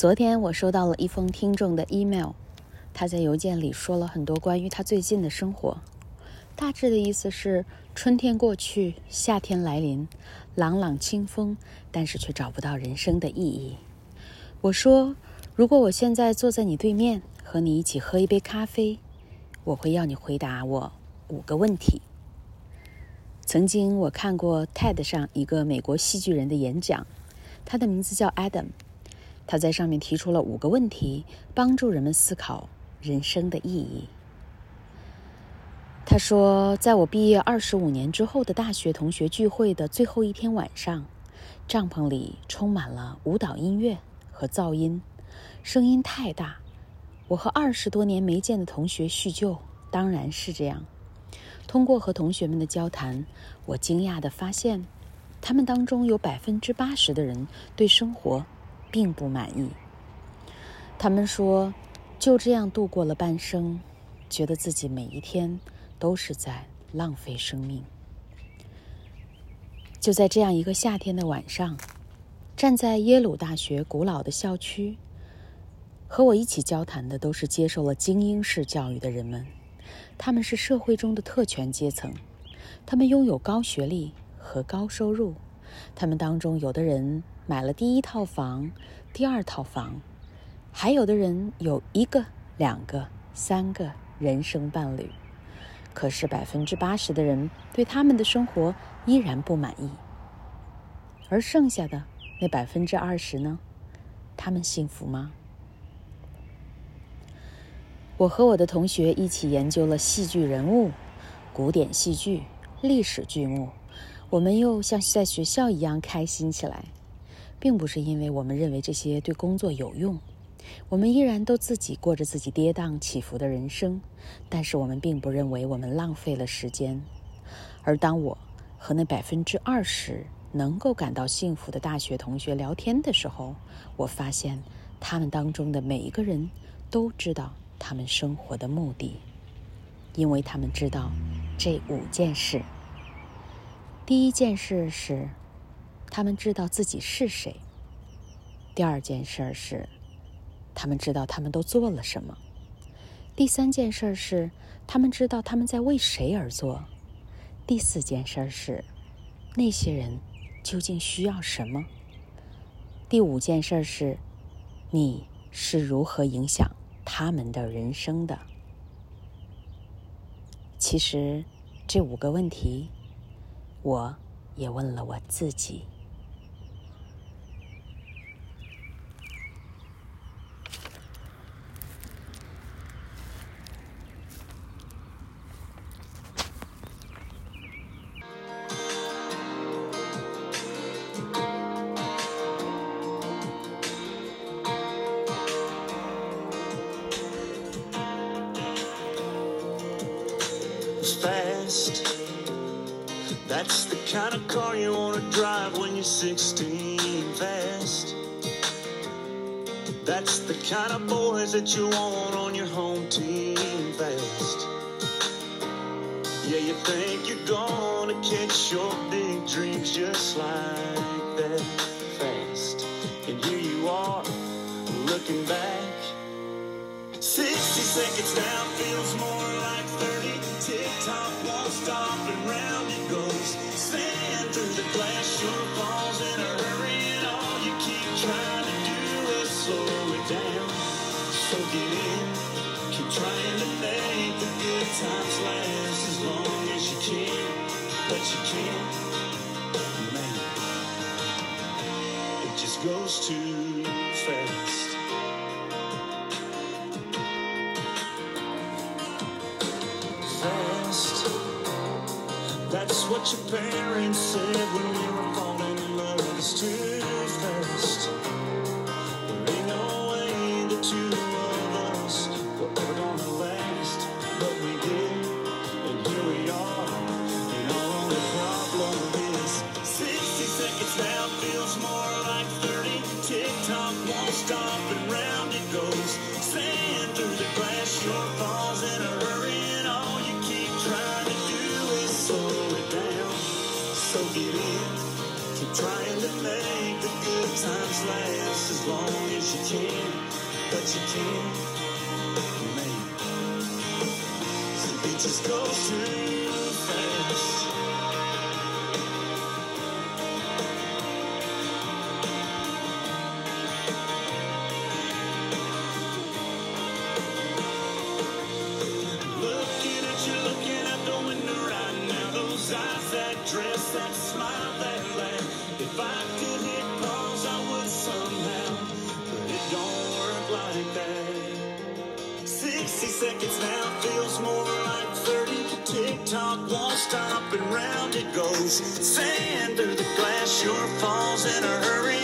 昨天我收到了一封听众的 email，他在邮件里说了很多关于他最近的生活。大致的意思是：春天过去，夏天来临，朗朗清风，但是却找不到人生的意义。我说：如果我现在坐在你对面，和你一起喝一杯咖啡，我会要你回答我五个问题。曾经我看过 TED 上一个美国戏剧人的演讲，他的名字叫 Adam。他在上面提出了五个问题，帮助人们思考人生的意义。他说，在我毕业二十五年之后的大学同学聚会的最后一天晚上，帐篷里充满了舞蹈音乐和噪音，声音太大。我和二十多年没见的同学叙旧，当然是这样。通过和同学们的交谈，我惊讶地发现，他们当中有百分之八十的人对生活。并不满意。他们说，就这样度过了半生，觉得自己每一天都是在浪费生命。就在这样一个夏天的晚上，站在耶鲁大学古老的校区，和我一起交谈的都是接受了精英式教育的人们，他们是社会中的特权阶层，他们拥有高学历和高收入，他们当中有的人。买了第一套房，第二套房，还有的人有一个、两个、三个人生伴侣，可是百分之八十的人对他们的生活依然不满意，而剩下的那百分之二十呢？他们幸福吗？我和我的同学一起研究了戏剧人物、古典戏剧、历史剧目，我们又像在学校一样开心起来。并不是因为我们认为这些对工作有用，我们依然都自己过着自己跌宕起伏的人生，但是我们并不认为我们浪费了时间。而当我和那百分之二十能够感到幸福的大学同学聊天的时候，我发现他们当中的每一个人都知道他们生活的目的，因为他们知道这五件事。第一件事是。他们知道自己是谁。第二件事是，他们知道他们都做了什么。第三件事是，他们知道他们在为谁而做。第四件事是，那些人究竟需要什么。第五件事是，你是如何影响他们的人生的？其实，这五个问题，我也问了我自己。That's the kind of car you want to drive when you're 16 fast. That's the kind of boys that you want on your home team fast. Yeah, you think you're gonna catch your big dreams just like that fast. And here you are, looking back. 60 seconds down feels more times last as long as you can, but you can't. Man, it just goes too fast. fast. That's what your parents said when we were falling in love. It's too won't and round it goes. Sand through the glass, sure falls in a hurry, and all you keep trying to do is slow it down. So get in, keep trying to make the good times last as long as you can. but you can't. Man, it just goes too that smile, that. If I could hit pause, I would somehow. But it don't work like that. 60 seconds now feels more like 30. Tick tock won't stop and round it goes. Sand through the glass, sure falls in a hurry.